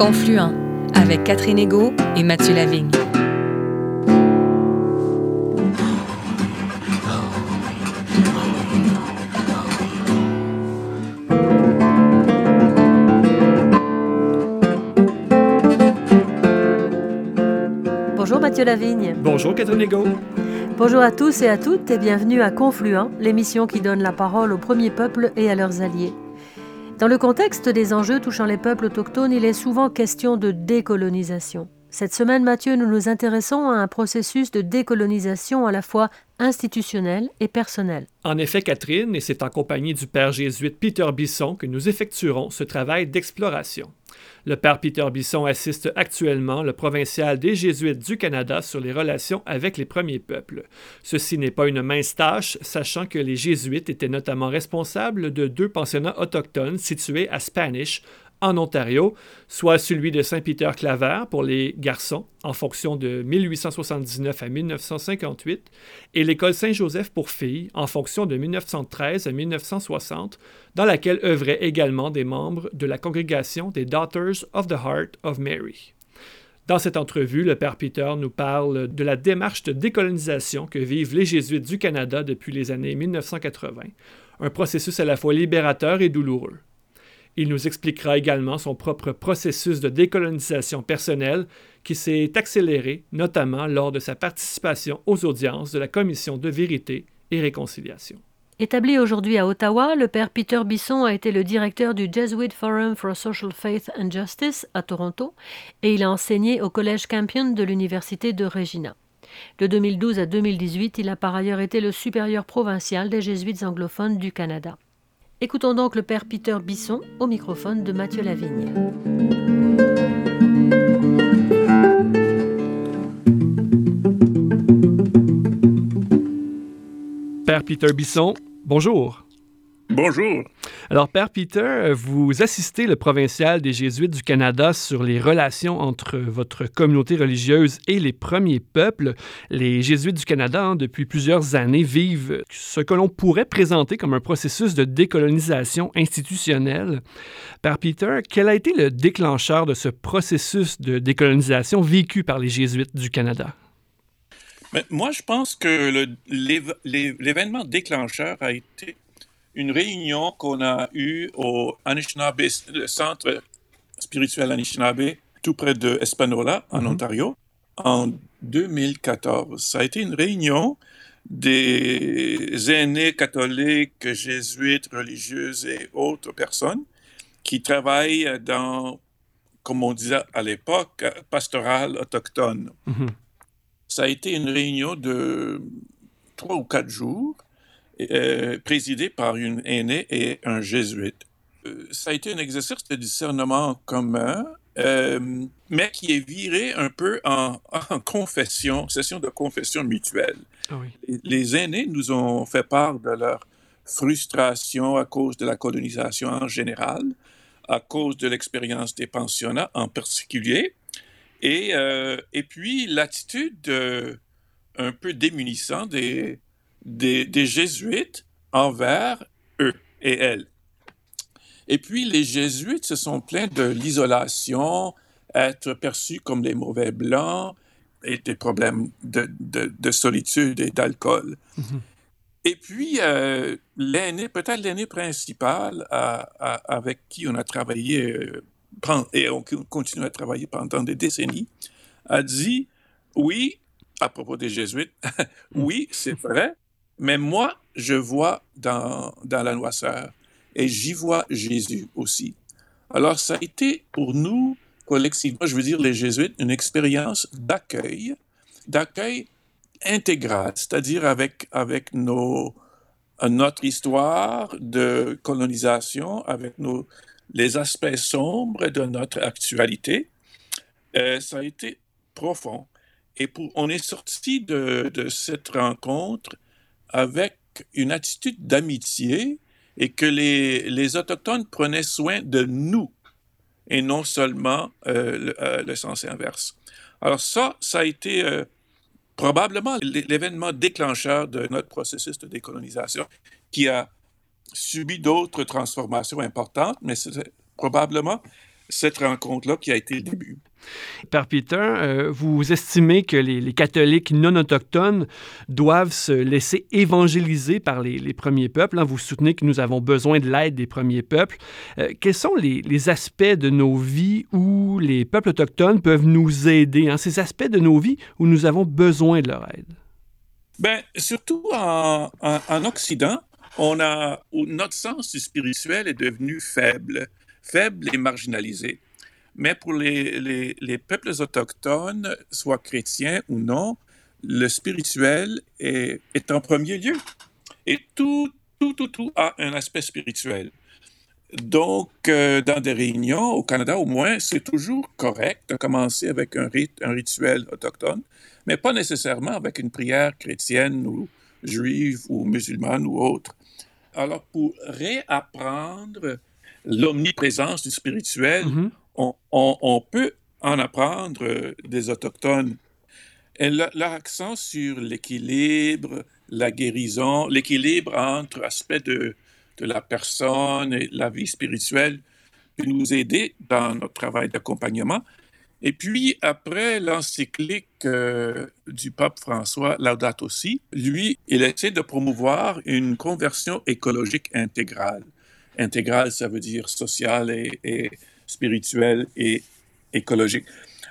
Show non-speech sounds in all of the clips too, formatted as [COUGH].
Confluent avec Catherine Ego et Mathieu Lavigne. Bonjour Mathieu Lavigne. Bonjour Catherine Ego. Bonjour à tous et à toutes et bienvenue à Confluent, l'émission qui donne la parole aux premiers peuples et à leurs alliés. Dans le contexte des enjeux touchant les peuples autochtones, il est souvent question de décolonisation. Cette semaine, Mathieu, nous nous intéressons à un processus de décolonisation à la fois institutionnel et personnel. En effet, Catherine, et c'est en compagnie du père jésuite Peter Bisson que nous effectuerons ce travail d'exploration. Le père Peter Bisson assiste actuellement le provincial des Jésuites du Canada sur les relations avec les premiers peuples. Ceci n'est pas une mince tâche, sachant que les Jésuites étaient notamment responsables de deux pensionnats autochtones situés à Spanish, en Ontario, soit celui de Saint-Peter-Claver pour les garçons en fonction de 1879 à 1958 et l'école Saint-Joseph pour filles en fonction de 1913 à 1960, dans laquelle œuvraient également des membres de la congrégation des Daughters of the Heart of Mary. Dans cette entrevue, le Père Peter nous parle de la démarche de décolonisation que vivent les Jésuites du Canada depuis les années 1980, un processus à la fois libérateur et douloureux. Il nous expliquera également son propre processus de décolonisation personnelle qui s'est accéléré notamment lors de sa participation aux audiences de la Commission de vérité et réconciliation. Établi aujourd'hui à Ottawa, le père Peter Bisson a été le directeur du Jesuit Forum for Social Faith and Justice à Toronto et il a enseigné au Collège Campion de l'Université de Regina. De 2012 à 2018, il a par ailleurs été le supérieur provincial des jésuites anglophones du Canada. Écoutons donc le père Peter Bisson au microphone de Mathieu Lavigne. Père Peter Bisson, bonjour. Bonjour. Alors, Père Peter, vous assistez le provincial des Jésuites du Canada sur les relations entre votre communauté religieuse et les premiers peuples. Les Jésuites du Canada, hein, depuis plusieurs années, vivent ce que l'on pourrait présenter comme un processus de décolonisation institutionnelle. Père Peter, quel a été le déclencheur de ce processus de décolonisation vécu par les Jésuites du Canada? Mais moi, je pense que l'événement déclencheur a été une réunion qu'on a eue au Anishinaabe, le centre spirituel Anishinaabe, tout près de Espanola, en mm-hmm. Ontario, en 2014. Ça a été une réunion des aînés catholiques, jésuites, religieuses et autres personnes qui travaillent dans, comme on disait à l'époque, pastoral autochtone. Mm-hmm. Ça a été une réunion de trois ou quatre jours euh, présidé par une aînée et un jésuite. Euh, ça a été un exercice de discernement commun, euh, mais qui est viré un peu en, confession, session de confession mutuelle. Ah les aînés nous ont fait part de leur frustration à cause de la colonisation en général, à cause de l'expérience des pensionnats en particulier, et, et puis l'attitude un peu démunissante des, des, jésuites envers eux et elles. Et puis les jésuites se sont plaints de l'isolation, être perçus comme des mauvais blancs et des problèmes de, solitude et d'alcool. Mhm. Et puis, euh, l'aîné, peut-être l'aîné principal avec qui on a travaillé euh, et on continue à travailler pendant des décennies, a dit, oui, à propos des jésuites, [LAUGHS] oui, c'est vrai, mais moi, je vois dans, dans la noisseur et j'y vois Jésus aussi. Alors, ça a été pour nous, collectivement, je veux dire les jésuites, une expérience d'accueil, d'accueil intégral, c'est-à-dire avec, avec nos, notre histoire de colonisation, avec nos, les aspects sombres de notre actualité. Euh, ça a été profond. Et pour, on est sorti de, de cette rencontre avec une attitude d'amitié et que les, les, Autochtones prenaient soin de nous et non seulement euh, euh, le, sens inverse. Alors ça, ça a été euh, probablement l'événement déclencheur de notre processus de décolonisation qui a subi d'autres transformations importantes, mais c'est probablement cette rencontre-là qui a été le début. Père Peter, euh, vous estimez que les, catholiques non autochtones doivent se laisser évangéliser par les, premiers peuples. Hein? Vous soutenez que nous avons besoin de l'aide des premiers peuples. Euh, quels sont les, aspects de nos vies où les peuples autochtones peuvent nous aider, hein? ces aspects de nos vies où nous avons besoin de leur aide? Bien, surtout en, Occident, on a, notre sens du spirituel est devenu faible, faible et marginalisé. Mais pour les, les, peuples autochtones, soit chrétiens ou non, le spirituel est, en premier lieu. Et tout, tout, tout, tout a un aspect spirituel. Donc, euh, dans des réunions, au Canada au moins, c'est toujours correct de commencer avec un un rituel autochtone, mais pas nécessairement avec une prière chrétienne ou juive ou musulmane ou autre. Alors, pour réapprendre l'omniprésence du spirituel, mm-hmm on, peut en apprendre euh, des Autochtones. Et leur accent sur l'équilibre, la guérison, l'équilibre entre aspects de, la personne et la vie spirituelle peut nous aider dans notre travail d'accompagnement. Et puis, après l'encyclique euh, du pape François, Laudato aussi, lui, il essaie de promouvoir une conversion écologique intégrale. Intégrale, ça veut dire sociale et spirituelle et écologique.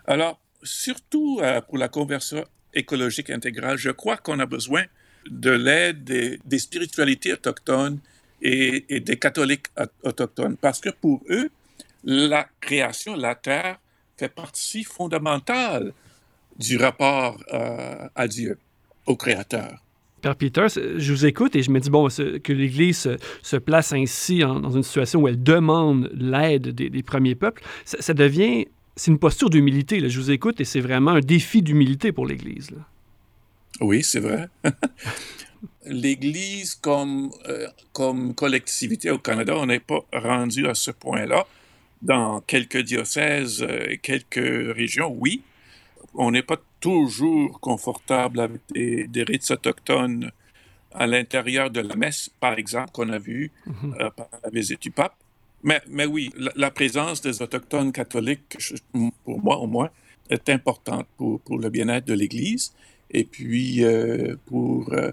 Alors, surtout euh, pour la conversion écologique intégrale, je crois qu'on a besoin de l'aide des, spiritualités autochtones et, des catholiques autochtones, parce que pour eux, la création, la terre, fait partie fondamentale du rapport euh, à Dieu, au Créateur. Père Peter, je vous écoute et je me dis, bon, que l'Église se, place ainsi dans une situation où elle demande l'aide des, premiers peuples, ça, devient, c'est une posture d'humilité. Je vous écoute et c'est vraiment un défi d'humilité pour l'Église. Oui, c'est vrai. [LAUGHS] L'Église comme, euh, comme collectivité au Canada, on n'est pas rendu à ce point-là. Dans quelques diocèses, euh, quelques régions, oui, on n'est pas toujours confortable avec des, rites autochtones à l'intérieur de la messe, par exemple, qu'on a vu euh, par la visite du pape. Mais, mais oui, la, présence des autochtones catholiques, pour moi au moins, est importante pour, pour le bien-être de l'Église et puis euh, pour, euh,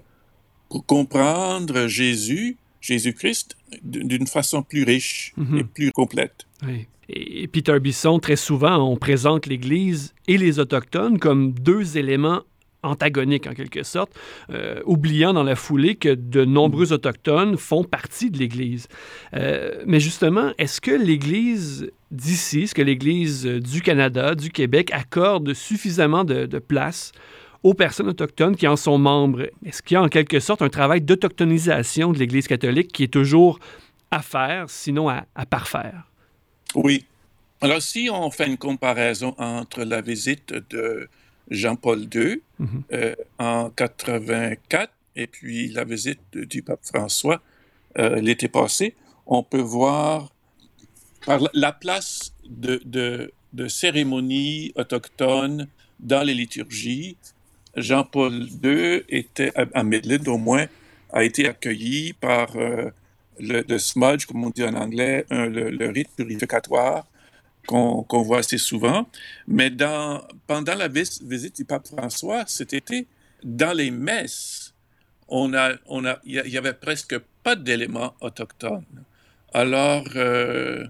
pour comprendre Jésus, Jésus-Christ, d'une façon plus riche et mhm. plus complète. Oui. Et Peter Bisson, très souvent, on présente l'Église et les Autochtones comme deux éléments antagoniques en quelque sorte, euh, oubliant dans la foulée que de nombreux autochtones font partie de l'Église. Euh, mais justement, est-ce que l'Église d'ici, est-ce que l'Église du Canada, du Québec accorde suffisamment de, place aux personnes autochtones qui en sont membres? Est-ce qu'il y a en quelque sorte un travail d'autochtonisation de l'Église catholique qui est toujours à faire, sinon à parfaire? Oui. Alors, si on fait une comparaison entre la visite de Jean-Paul II mhm. euh, en 84 et puis la visite du pape François euh, l'été passé, on peut voir par la place de, de, cérémonies autochtones dans les liturgies. Jean-Paul II était, à Midland au moins, a été accueilli par euh, le, smudge, comme on dit en anglais, le, rite purificatoire qu'on voit assez souvent. Mais dans, pendant la visite du pape François cet été, dans les messes, on a, on a, il y avait presque pas d'éléments autochtones. Alors, euh,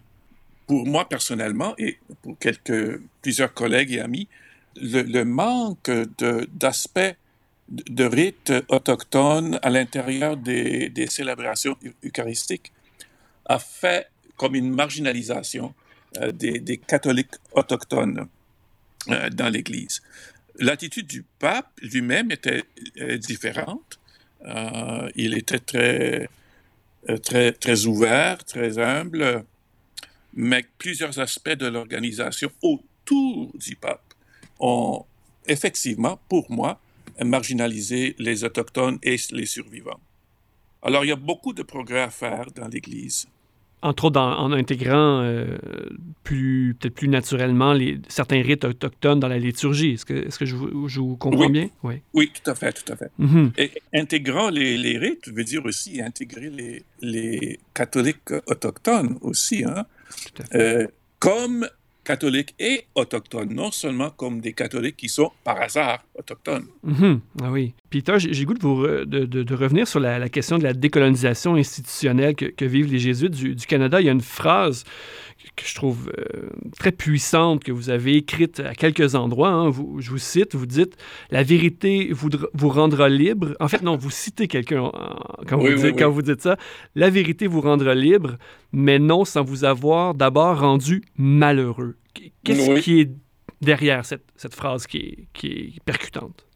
pour moi personnellement et pour quelques, plusieurs collègues et amis, le, le manque d'aspects de rites autochtones à l'intérieur des, célébrations eucharistiques a fait comme une marginalisation euh, des, catholiques autochtones euh, dans l'Église. L'attitude du pape lui-même était euh, différente. il était très, très, très ouvert, très humble, mais plusieurs aspects de l'organisation autour du pape ont effectivement, pour moi, marginaliser les Autochtones et les survivants. Alors, il y a beaucoup de progrès à faire dans l'Église. Entre autres, en, intégrant euh, plus, peut-être plus naturellement les, certains rites autochtones dans la liturgie. Est-ce que, je, je, vous comprends bien? Oui. oui, tout à fait, tout à fait. Mm-hmm. Et intégrant les, les, rites veut dire aussi intégrer les, les catholiques autochtones aussi. Hein? Tout à fait. Euh, comme catholiques et autochtones, non seulement comme des catholiques qui sont par hasard autochtones. Mhm. Ah oui. Peter, j'ai goût de, vous de, revenir sur la, question de la décolonisation institutionnelle que, vivent les jésuites du, Canada. Il y a une phrase que je trouve euh, très puissante que vous avez écrite à quelques endroits. Hein. Vous, je vous cite, vous dites « La vérité vous, vous rendra libre ». En fait, non, vous citez quelqu'un quand, vous dites, quand vous dites ça. « La vérité vous rendra libre, mais non sans vous avoir d'abord rendu malheureux ». Qu'est-ce qui est derrière cette, cette phrase qui est, qui est, percutante?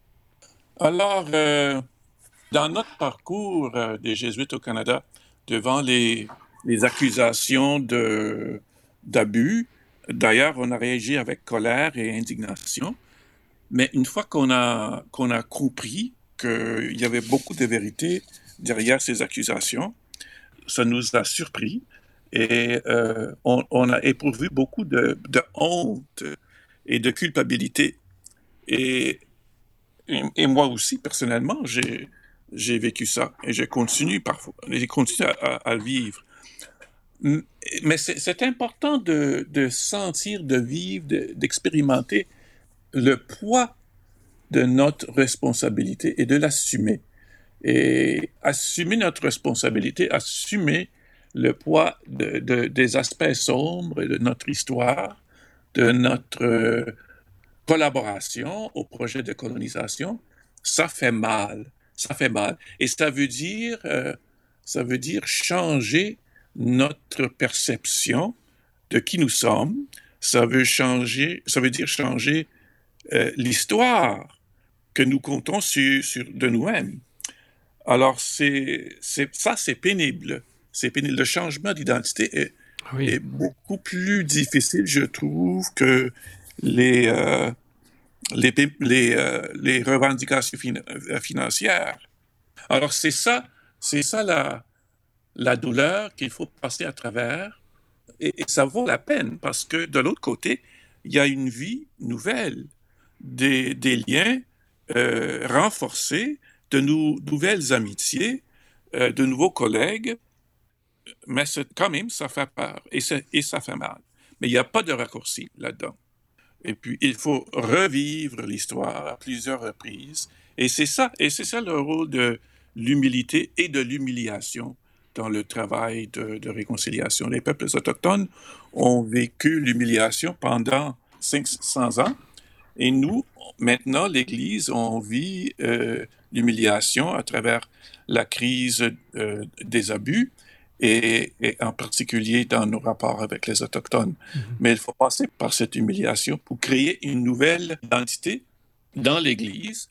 Alors, euh, dans notre parcours euh, des Jésuites au Canada, devant les, les accusations de d'abus. D'ailleurs, on a réagi avec colère et indignation. Mais une fois qu'on a, a compris qu'il y avait beaucoup de vérité derrière ces accusations, ça nous a surpris et euh, on, a éprouvé beaucoup de, honte et de culpabilité. Et, et, moi aussi, personnellement, j'ai, vécu ça et je continue parfois, je continue à, à le vivre. Mais c'est important de, de, sentir, de vivre, d'expérimenter le poids de notre responsabilité et de l'assumer. Et assumer notre responsabilité, assumer le poids de, de, des aspects sombres de notre histoire, de notre euh, collaboration au projet de colonisation, ça fait mal. Ça fait mal. Et ça veut dire, euh, ça veut dire changer notre perception de qui nous sommes. Ça veut changer, ça veut dire changer euh, l'histoire que nous comptons sur, sur de nous-mêmes. Alors, c'est, ça, c'est pénible. C'est pénible. Le changement d'identité est, est, beaucoup plus difficile, je trouve, que les, euh, les, les, euh, les, revendications financières. Alors, c'est ça, c'est ça la, la douleur qu'il faut passer à travers. Et, ça vaut la peine parce que de l'autre côté, il y a une vie nouvelle, des, liens euh, renforcés, de nouvelles amitiés, euh, de nouveaux collègues. Mais quand même, ça fait peur et, et ça fait mal. Mais il n'y a pas de raccourci là-dedans. Et puis, il faut revivre l'histoire à plusieurs reprises. Et c'est ça, et c'est ça le rôle de l'humilité et de l'humiliation dans le travail de, réconciliation. Les peuples autochtones ont vécu l'humiliation pendant 500 ans et nous, maintenant, l'Église, on vit euh, l'humiliation à travers la crise euh, des abus et, en particulier dans nos rapports avec les Autochtones. Mm-hmm. Mais il faut passer par cette humiliation pour créer une nouvelle identité dans l'Église.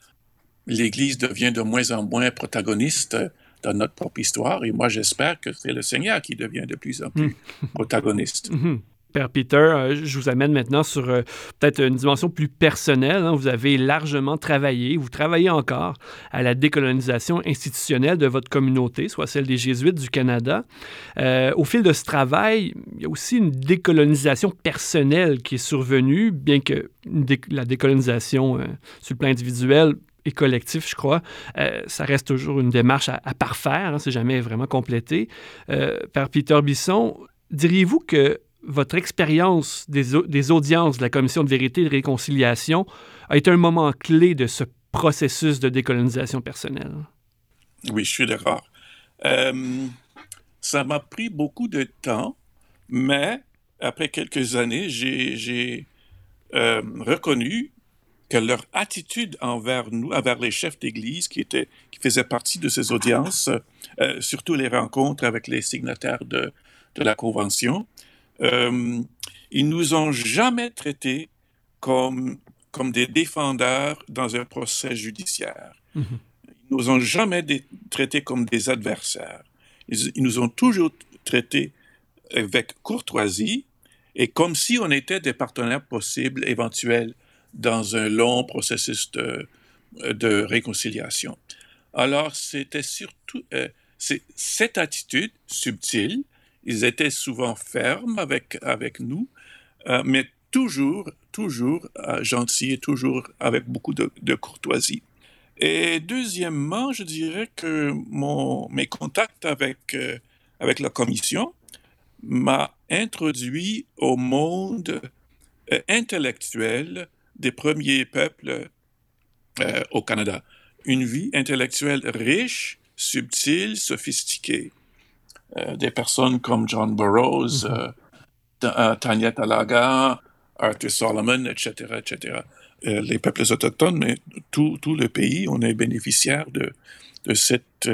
L'Église devient de moins en moins protagoniste dans notre propre histoire. Et moi, j'espère que c'est le Seigneur qui devient de plus en plus hmm. protagoniste. Mhm. [LAUGHS] Père Peter, euh, je vous amène maintenant sur euh, peut-être une dimension plus personnelle. Hein. Vous avez largement travaillé, vous travaillez encore à la décolonisation institutionnelle de votre communauté, soit celle des Jésuites du Canada. Euh, au fil de ce travail, il y a aussi une décolonisation personnelle qui est survenue, bien que la décolonisation sur le plan individuel et collectif, je crois. Euh, ça reste toujours une démarche à, parfaire, hein, c'est jamais vraiment complété. Euh, Père Peter Bisson, diriez-vous que votre expérience des, des, audiences de la Commission de vérité et de réconciliation a été un moment clé de ce processus de décolonisation personnelle? Oui, je suis d'accord. Euh, ça m'a pris beaucoup de temps, mais après quelques années, j'ai reconnu que leur attitude envers nous, envers les chefs d'Église qui, étaient, qui faisaient partie de ces audiences, euh, surtout les rencontres avec les signataires de, de la Convention, euh, ils nous ont jamais traités comme, comme des défendeurs dans un procès judiciaire. Mm-hmm. Ils nous ont jamais traités comme des adversaires. Ils, ils, nous ont toujours traités avec courtoisie et comme si on était des partenaires possibles, éventuels dans un long processus de, réconciliation. Alors, c'était surtout euh, cette attitude subtile. Ils étaient souvent fermes avec, avec nous, euh, mais toujours, toujours euh, gentils et toujours avec beaucoup de, de, courtoisie. Et deuxièmement, je dirais que mon, mes contacts avec, avec la commission m'a introduit au monde intellectuel des premiers peuples euh, au Canada. Une vie intellectuelle riche, subtile, sophistiquée. Euh, des personnes comme John Burroughs, mm-hmm. Tanya Talaga, Arthur Solomon, etc., etc. les peuples autochtones, mais tout, tout, le pays, on est bénéficiaire de, de cette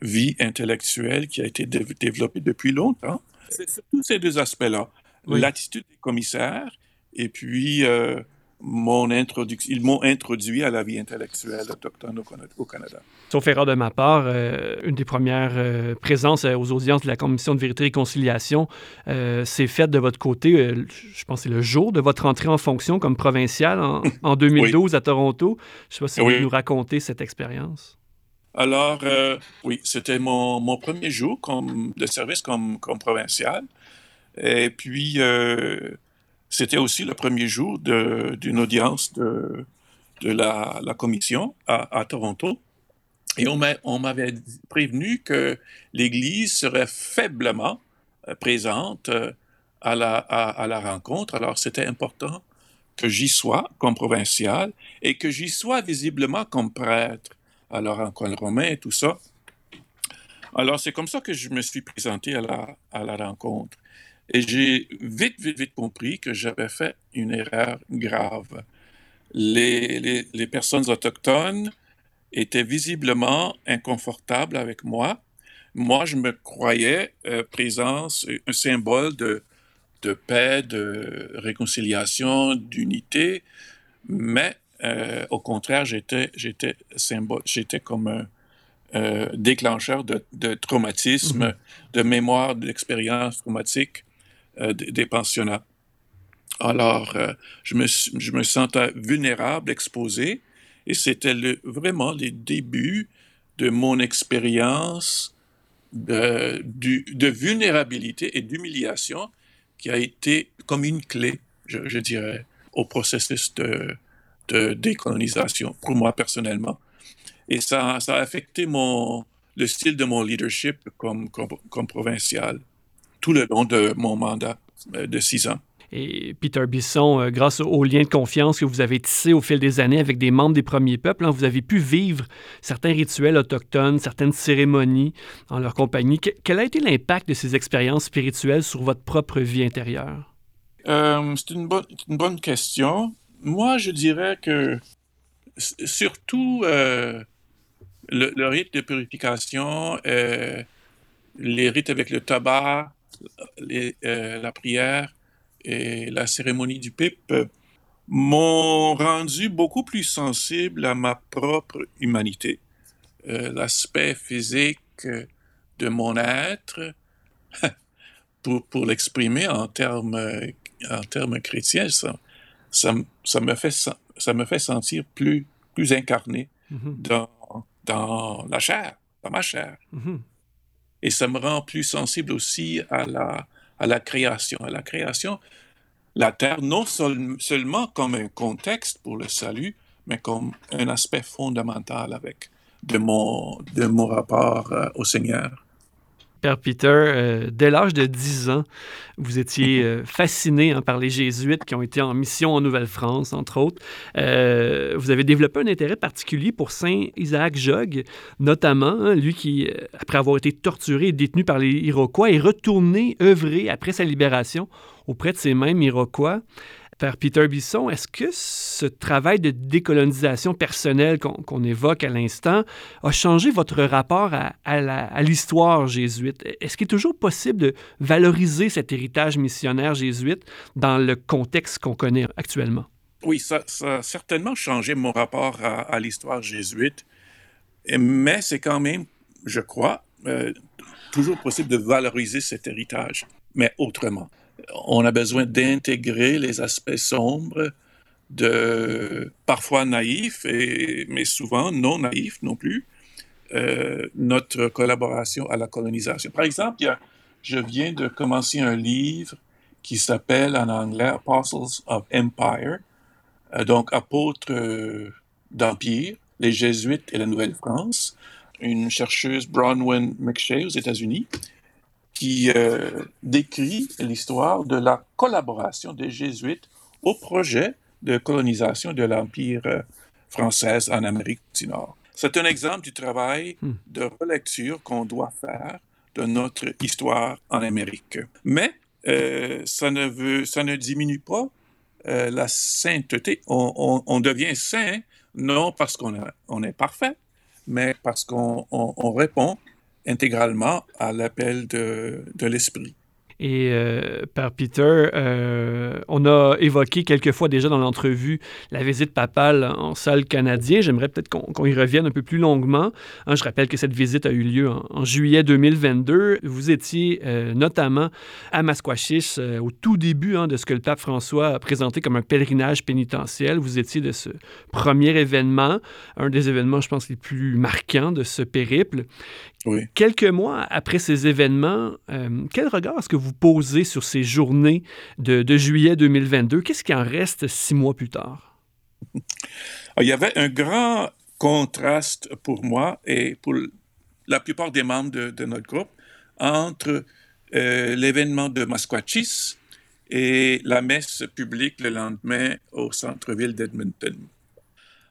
vie intellectuelle qui a été développée depuis longtemps. C'est tous ces deux aspects-là. L'attitude des commissaires et puis euh, mon introduction, ils m'ont introduit à la vie intellectuelle autochtone au, Canada. Sauf erreur de ma part, euh, une des premières euh, présences aux audiences de la Commission de vérité et réconciliation s'est faite de votre côté, je pense que c'est le jour de votre entrée en fonction comme provincial en, [LAUGHS] 2012 à Toronto. Je ne sais pas si vous pouvez nous raconter cette expérience. Alors, euh, oui, c'était mon, mon, premier jour comme, de service comme, comme provincial. Et puis, euh, c'était aussi le premier jour d'une audience de, la, commission à, Toronto. Et on m'avait prévenu que l'Église serait faiblement euh, présente à la, à, la rencontre. Alors, c'était important que j'y sois comme provincial et que j'y sois visiblement comme prêtre alors en col romain et tout ça. Alors, c'est comme ça que je me suis présenté à la rencontre. Et j'ai vite, vite, vite compris que j'avais fait une erreur grave. Les, les, les, personnes autochtones étaient visiblement inconfortables avec moi. Moi, je me croyais euh, présence, un symbole de, de paix, de réconciliation, d'unité, mais euh, au contraire, j'étais, j'étais, j'étais comme un euh, déclencheur de, de traumatisme, mhm. de mémoire d'expérience traumatique euh, des pensionnats. Alors, je, me, je me sentais vulnérable, exposé, et c'était vraiment les débuts de mon expérience de, de vulnérabilité et d'humiliation qui a été comme une clé, je, dirais, au processus de, de décolonisation pour moi personnellement. Et ça, ça a affecté mon, le style de mon leadership comme, comme, provincial tout le long de mon mandat euh, de six ans. Et Peter Bisson, euh, grâce aux liens de confiance que vous avez tissés au fil des années avec des membres des premiers peuples, hein, vous avez pu vivre certains rituels autochtones, certaines cérémonies en leur compagnie. quel a été l'impact de ces expériences spirituelles sur votre propre vie intérieure? Euh, c'est une, une, bonne question moi, je dirais que surtout euh, le, rite de purification, euh, les rites avec le tabac, euh, la prière et la cérémonie du pipe m'ont rendu beaucoup plus sensible à ma propre humanité. L'aspect physique de mon être, [LAUGHS] pour, pour l'exprimer en termes, en termes chrétiens, ça, ça, ça, me, fait, ça me fait sentir plus, plus incarné mm-hmm. dans, dans la chair, dans ma chair. Mm-hmm. Et ça me rend plus sensible aussi à la, à la création. À la création, la terre, non seulement comme un contexte pour le salut, mais comme un aspect fondamental avec de mon, de mon rapport euh, au Seigneur. Père Peter, euh, dès l'âge de 10 ans, vous étiez euh, fasciné hein, par les jésuites qui ont été en mission en Nouvelle-France, entre autres. Euh, vous avez développé un intérêt particulier pour Saint Isaac Jogues, notamment, hein, lui qui, après avoir été torturé et détenu par les Iroquois, est retourné œuvrer après sa libération auprès de ces mêmes Iroquois. Père Peter Bisson, est-ce que ce travail de décolonisation personnelle qu'on évoque à l'instant a changé votre rapport à, l'histoire jésuite? Est-ce qu'il est toujours possible de valoriser cet héritage missionnaire jésuite dans le contexte qu'on connaît actuellement? Oui, ça, a certainement changé mon rapport à, l'histoire jésuite, mais c'est quand même, je crois, euh, toujours possible de valoriser cet héritage, mais autrement on a besoin d'intégrer les aspects sombres de parfois naïfs, et, mais souvent non naïfs non plus, euh, notre collaboration à la colonisation. Par exemple, je viens de commencer un livre qui s'appelle en anglais Apostles of Empire, euh, donc apôtres euh, d'empire, les Jésuites et la Nouvelle-France, une chercheuse Bronwyn McShay aux États-Unis, qui euh, décrit l'histoire de la collaboration des Jésuites au projet de colonisation de l'Empire euh, français en Amérique du Nord. C'est un exemple du travail Hmm. de relecture qu'on doit faire de notre histoire en Amérique. Mais euh, ça, ne veut, ça ne diminue pas euh, la sainteté. On, on- on devient saint non parce qu'on on est parfait, mais parce qu'on on- on répond intégralement à l'appel de, de l'Esprit. Et euh, Père Peter, euh, on a évoqué quelques fois déjà dans l'entrevue la visite papale en sol canadien. J'aimerais peut-être qu'on y revienne un peu plus longuement. Hein, je rappelle que cette visite a eu lieu en, en juillet 2022. Vous étiez euh, notamment à Masquachish euh, au tout début hein, de ce que le pape François a présenté comme un pèlerinage pénitentiel. Vous étiez de ce premier événement, un des événements, je pense, les plus marquants de ce périple. Oui. Quelques mois après ces événements, quel regard est-ce que vous posez sur ces journées de, juillet 2022? Qu'est-ce qui en reste six mois plus tard? Il y avait un grand contraste pour moi et pour la plupart des membres de, notre groupe entre euh, l'événement de Masquachis et la messe publique le lendemain au centre-ville d'Edmonton.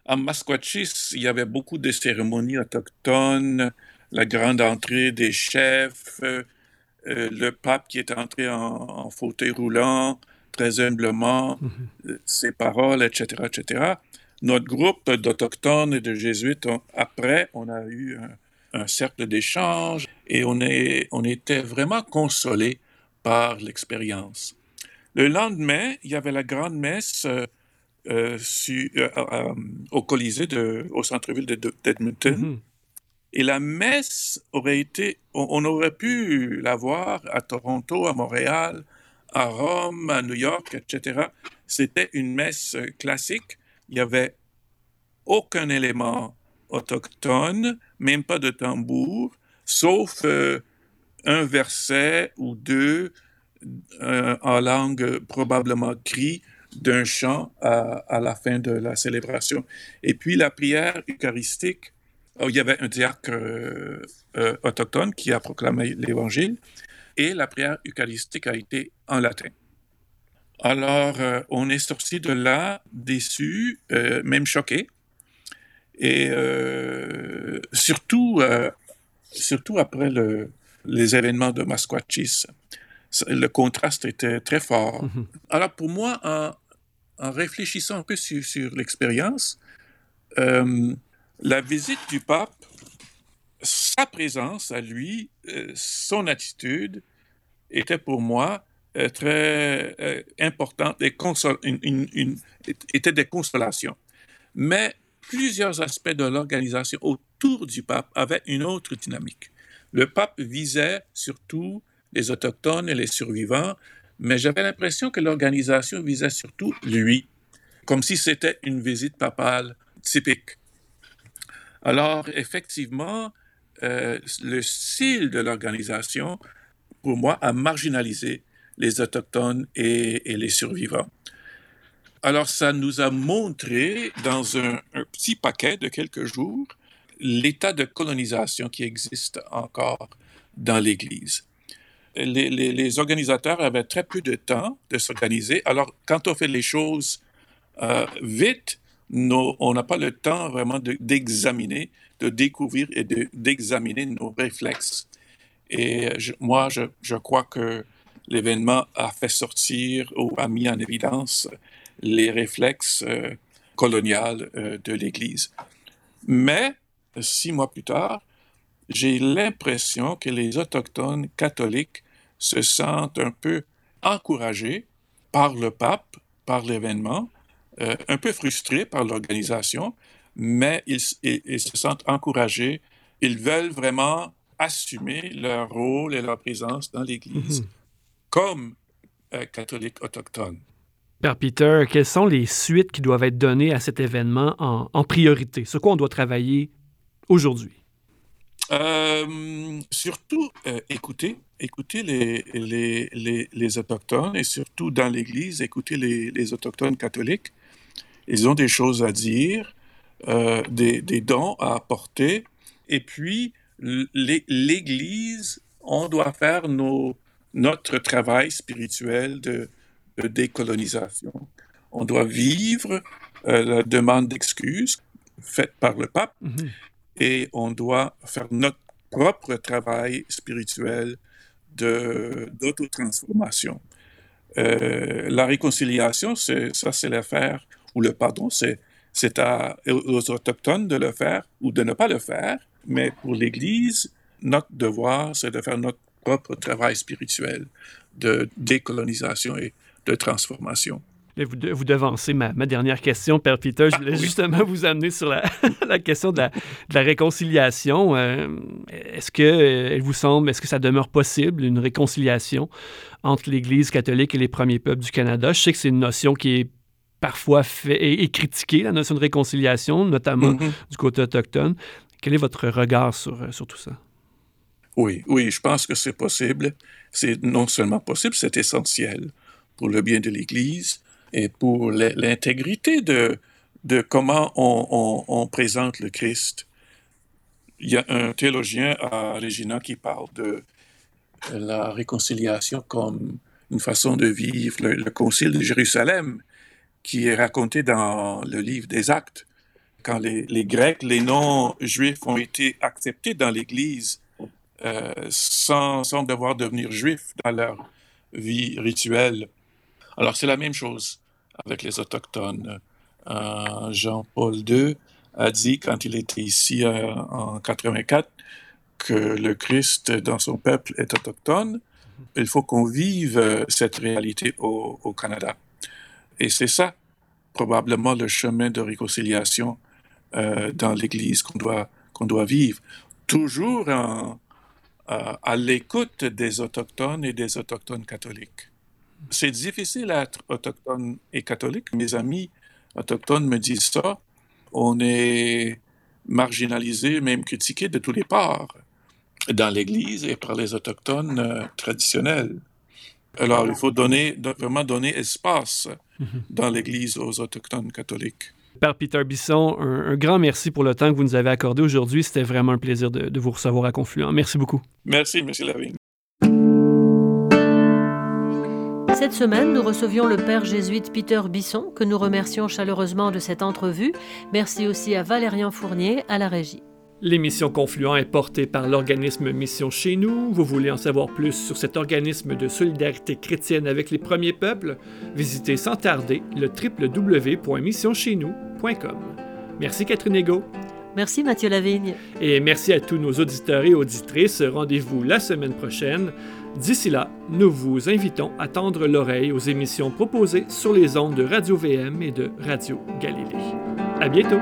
À Masquachis, il y avait beaucoup de cérémonies autochtones, la grande entrée des chefs, euh, euh, le pape qui est entré en, en fauteuil roulant, très humblement, euh, ses paroles, etc., etc. Notre groupe d'Autochtones et de Jésuites, on- après, on a eu un, un cercle d'échange et on, est, on était vraiment consolés par l'expérience. Le lendemain, il y avait la grande messe euh, su- au Colisée, de, au centre-ville de- de- d'Edmonton. Mhm. Et la messe aurait été, on, aurait pu la voir à Toronto, à Montréal, à Rome, à New York, etc. C'était une messe classique. Il n'y avait aucun élément autochtone, même pas de tambour, sauf euh, un verset ou deux euh, en langue probablement cri d'un chant à, la fin de la célébration. Et puis la prière eucharistique, il y avait un diacre euh, euh, autochtone qui a proclamé l'évangile et la prière eucharistique a été en latin. Alors, euh, on est sorti de là déçu, même choqué, et surtout, surtout après le, les événements de Masquachis, le contraste était très fort. Mhm. Alors, pour moi, en, en réfléchissant un peu sur, sur l'expérience, la visite du pape, sa présence à lui, euh, son attitude, était pour moi euh, très euh, importante et était des consolations. Mais plusieurs aspects de l'organisation autour du pape avaient une autre dynamique. Le pape visait surtout les autochtones et les survivants, mais j'avais l'impression que l'organisation visait surtout lui, comme si c'était une visite papale typique. Alors, effectivement, euh, le style de l'organisation, pour moi, a marginalisé les Autochtones et, les survivants. Alors, ça nous a montré dans un, petit paquet de quelques jours l'état de colonisation qui existe encore dans l'Église. Les organisateurs avaient très peu de temps de s'organiser. Alors, quand on fait les choses euh, vite, on n'a pas le temps vraiment de- d'examiner, de, découvrir et de- d'examiner nos réflexes. Et euh, moi, je, je crois que l'événement a fait sortir ou a mis en évidence les réflexes euh, coloniales euh, de l'Église. Mais, six mois plus tard, j'ai l'impression que les Autochtones catholiques se sentent un peu encouragés par le pape, par l'événement, euh, un peu frustrés par l'organisation, mais ils, ils- ils se sentent encouragés. Ils veulent vraiment assumer leur rôle et leur présence dans l'Église Mhm. comme euh, catholiques autochtones. Père Peter, quelles sont les suites qui doivent être données à cet événement en, en priorité? Sur quoi on doit travailler aujourd'hui? Euh, surtout, euh, écoutez, écoutez les, les, les, les Autochtones et surtout dans l'Église, écoutez les, les Autochtones catholiques. Ils ont des choses à dire, euh, des, des dons à apporter. Et puis, l'Église on doit faire nos, notre travail spirituel de, décolonisation. On doit vivre euh, la demande d'excuses faite par le pape mhm. et on doit faire notre propre travail spirituel d'autotransformation. Euh, la réconciliation, ça c'est l'affaire, ou le pardon, c'est aux autochtones de le faire ou de ne pas le faire, mais pour l'Église, notre devoir, c'est de faire notre propre travail spirituel de décolonisation et de transformation. Vous, vous devancez ma, ma, dernière question, Père Peter. Je voulais ah, justement vous amener sur la, [LAUGHS] la question de la, de la réconciliation. Euh, est-ce que euh, elle vous semble, est-ce que ça demeure possible, une réconciliation entre l'Église catholique et les premiers peuples du Canada? Je sais que c'est une notion qui est parfois fait, et, critiquée, la notion de réconciliation, notamment mm-hmm. du côté autochtone. Quel est votre regard sur, euh, sur tout ça? Oui, oui, je pense que c'est possible. C'est non seulement possible, c'est essentiel pour le bien de l'Église et pour l'intégrité de, de comment on, on, présente le Christ. Il y a un théologien à Regina qui parle de la réconciliation comme une façon de vivre le, concile de Jérusalem qui est raconté dans le livre des Actes. Quand les, les Grecs, les non-juifs ont été acceptés dans l'Église euh, sans, sans devoir devenir juifs dans leur vie rituelle. Alors c'est la même chose avec les Autochtones. Euh, Jean-Paul II a dit quand il était ici euh, en 84 que le Christ dans son peuple est autochtone. Il faut qu'on vive cette réalité au, Canada. Et c'est ça, probablement, le chemin de réconciliation dans l'Église qu'on doit, qu'on doit vivre. Toujours à l'écoute des Autochtones et des Autochtones catholiques. C'est difficile d'être autochtone et catholique. Mes amis autochtones me disent ça. On est marginalisé, même critiqué de tous les parts, dans l'Église et par les autochtones euh, traditionnels. Alors, il faut donner, vraiment donner espace dans l'Église aux autochtones catholiques. Père Peter Bisson, un, grand merci pour le temps que vous nous avez accordé aujourd'hui. C'était vraiment un plaisir de, de, vous recevoir à Confluent. Merci beaucoup. Merci, M. Lavigne. Cette semaine, nous recevions le père jésuite Peter Bisson, que nous remercions chaleureusement de cette entrevue. Merci aussi à Valérian Fournier à la régie. L'émission Confluent est portée par l'organisme Mission Chez nous. Vous voulez en savoir plus sur cet organisme de solidarité chrétienne avec les premiers peuples? Visitez sans tarder le www.missioncheznous.com. Merci Catherine Ego. Merci Mathieu Lavigne. Et merci à tous nos auditeurs et auditrices. Rendez-vous la semaine prochaine. D'ici là, nous vous invitons à tendre l'oreille aux émissions proposées sur les ondes de Radio VM et de Radio Galilée. À bientôt!